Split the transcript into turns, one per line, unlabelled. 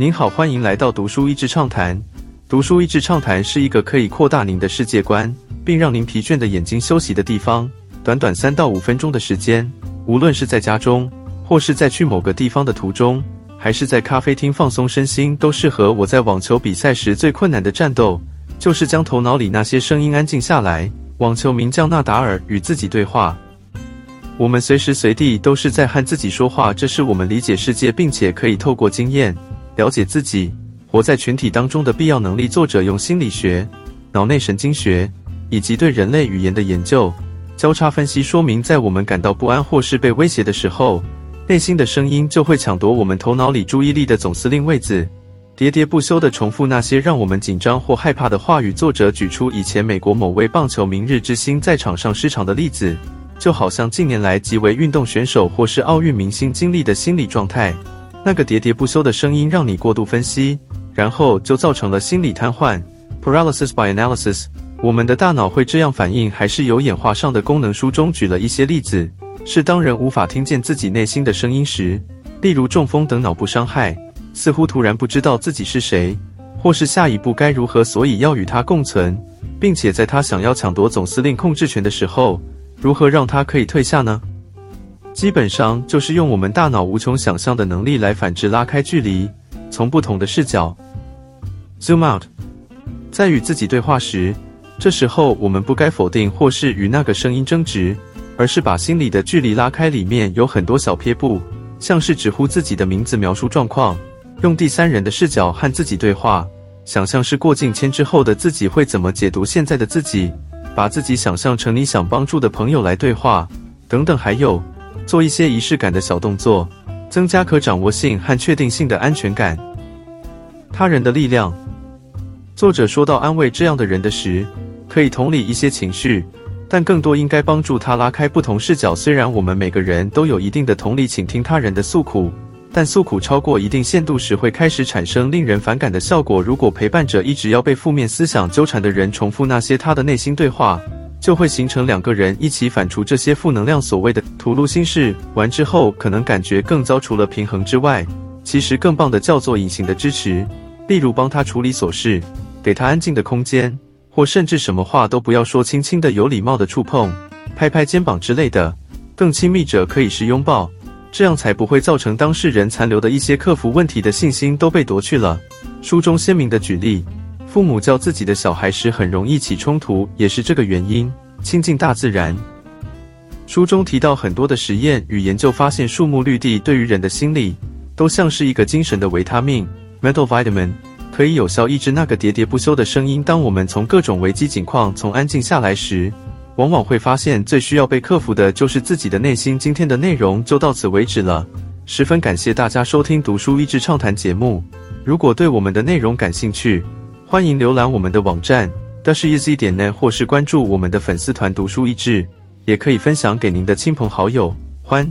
您好，欢迎来到读书益智畅谈。读书益智畅谈是一个可以扩大您的世界观，并让您疲倦的眼睛休息的地方。短短三到五分钟的时间，无论是在家中，或是在去某个地方的途中，还是在咖啡厅放松身心，都适合。我在网球比赛时最困难的战斗，就是将头脑里那些声音安静下来。网球名将纳达尔与自己对话。我们随时随地都是在和自己说话，这是我们理解世界，并且可以透过经验。了解自己，活在群体当中的必要能力。作者用心理学、脑内神经学以及对人类语言的研究交叉分析，说明在我们感到不安或是被威胁的时候，内心的声音就会抢夺我们头脑里注意力的总司令位置，喋喋不休地重复那些让我们紧张或害怕的话语。作者举出以前美国某位棒球明日之星在场上失常的例子，就好像近年来极为运动选手或是奥运明星经历的心理状态。那个喋喋不休的声音让你过度分析，然后就造成了心理瘫痪 （paralysis by analysis）。我们的大脑会这样反应，还是有演化上的功能。书中举了一些例子，是当人无法听见自己内心的声音时，例如中风等脑部伤害，似乎突然不知道自己是谁，或是下一步该如何，所以要与他共存，并且在他想要抢夺总司令控制权的时候，如何让他可以退下呢？基本上就是用我们大脑无穷想象的能力来反制拉开距离，从不同的视角 zoom out。在与自己对话时，这时候我们不该否定或是与那个声音争执，而是把心里的距离拉开。里面有很多小撇步，像是直呼自己的名字、描述状况，用第三人的视角和自己对话，想象是过境迁之后的自己会怎么解读现在的自己，把自己想象成你想帮助的朋友来对话，等等，还有。做一些仪式感的小动作，增加可掌握性和确定性的安全感。他人的力量，作者说到安慰这样的人的时，可以同理一些情绪，但更多应该帮助他拉开不同视角。虽然我们每个人都有一定的同理，倾听他人的诉苦，但诉苦超过一定限度时，会开始产生令人反感的效果。如果陪伴者一直要被负面思想纠缠的人重复那些他的内心对话。就会形成两个人一起反刍这些负能量。所谓的吐露心事完之后，可能感觉更糟。除了平衡之外，其实更棒的叫做隐形的支持，例如帮他处理琐事，给他安静的空间，或甚至什么话都不要说，轻轻的、有礼貌的触碰，拍拍肩膀之类的。更亲密者可以是拥抱，这样才不会造成当事人残留的一些克服问题的信心都被夺去了。书中鲜明的举例。父母教自己的小孩时，很容易起冲突，也是这个原因。亲近大自然。书中提到很多的实验与研究，发现树木、绿地对于人的心理，都像是一个精神的维他命 （mental vitamin），可以有效抑制那个喋喋不休的声音。当我们从各种危机境况从安静下来时，往往会发现最需要被克服的就是自己的内心。今天的内容就到此为止了，十分感谢大家收听读书益智畅谈节目。如果对我们的内容感兴趣，欢迎浏览我们的网站 d a s h e z 点呢或是关注我们的粉丝团“读书益智”，也可以分享给您的亲朋好友。欢。